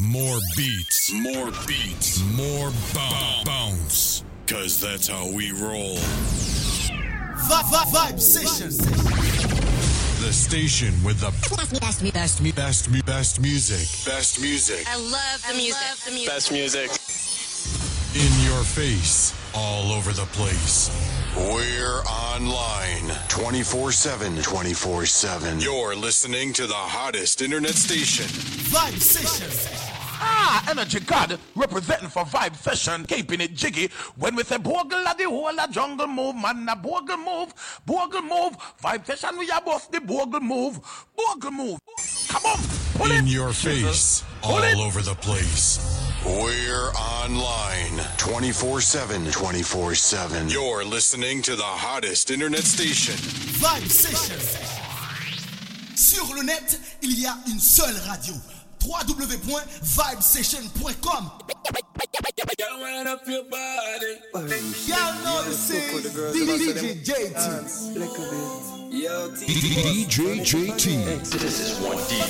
More beats. More beats. More b- bounce. Cause that's how we roll. Vibe session. The station with the best, best, best, best, best music. Best music. I love the music. Music. Best music. In your face, all over the place. We're online 24 7. 24 7. You're listening to the hottest internet station. Live station. Ah, energy god representing for vibe session, keeping it jiggy. When we say bogle the whole jungle move, man a bogle move, bogle move, vibe session we are both the bogle move, bogle move. Come on, pull in it. your face, pull all it. over the place. We're online 24 7. 24 7. You're listening to the hottest internet station. Vibe Session. Sur le net, il y a une seule radio www.vibesession.com. DJ JT. This is one DJ.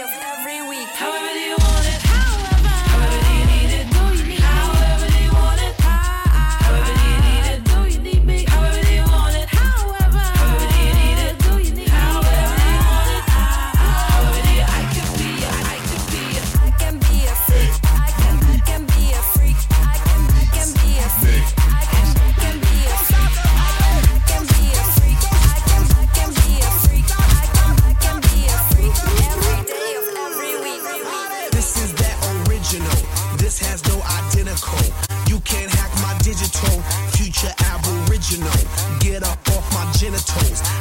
Of every week. My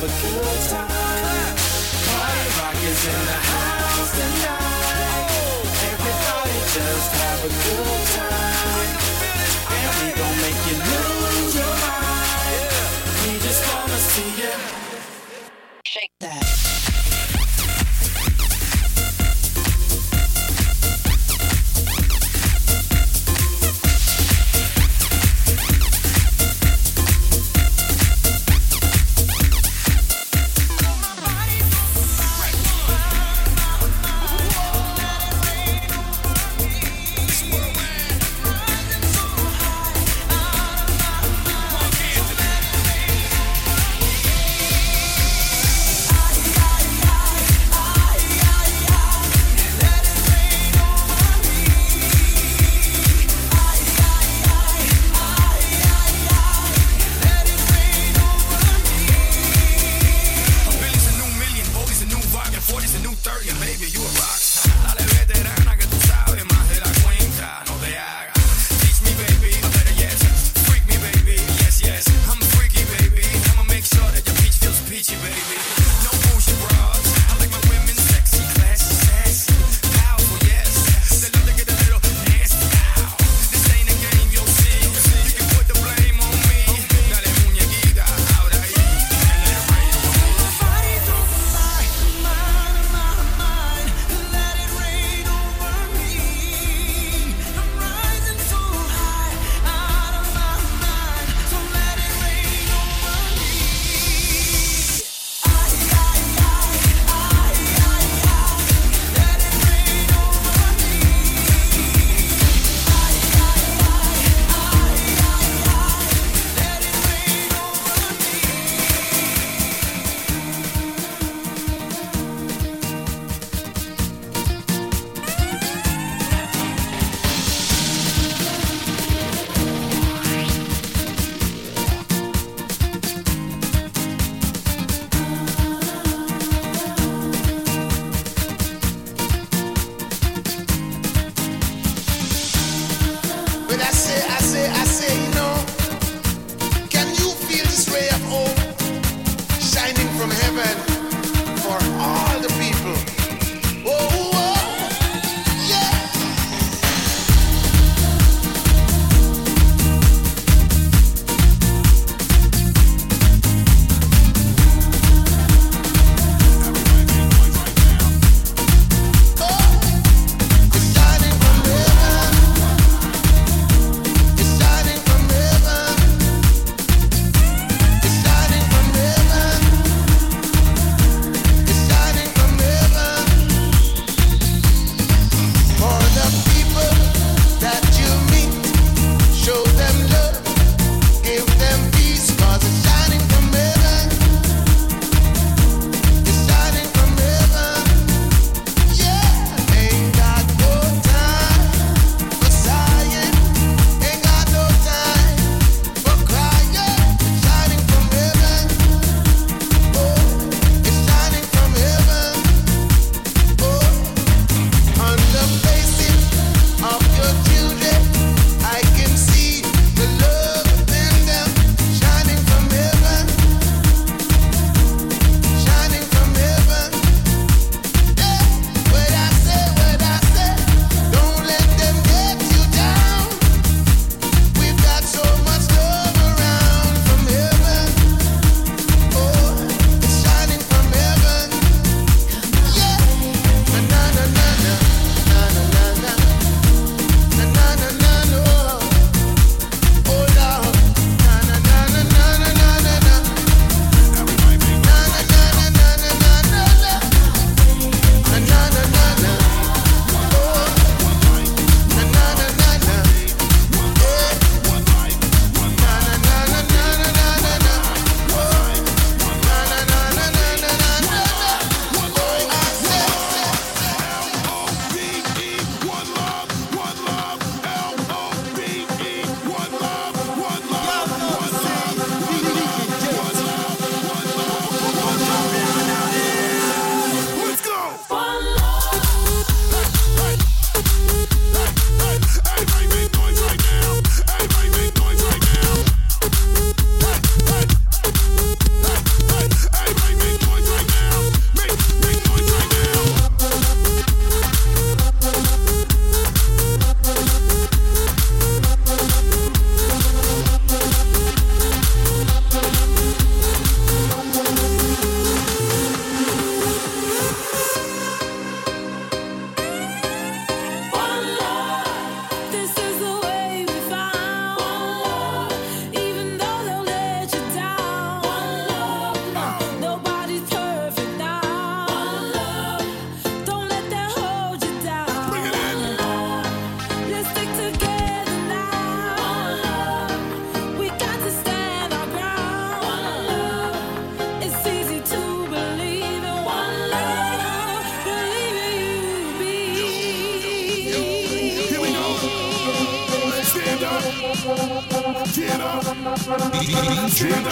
have a good time. Party rock is in the house tonight. Everybody just have a good time. And we gon' make you lose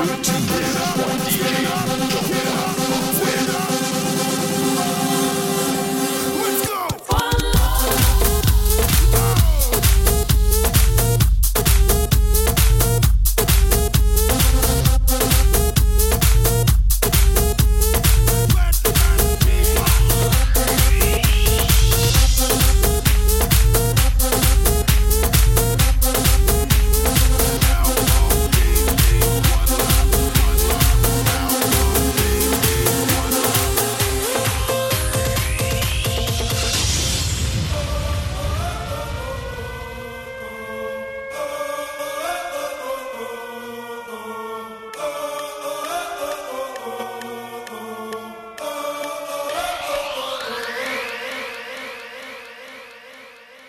DJ Jerky.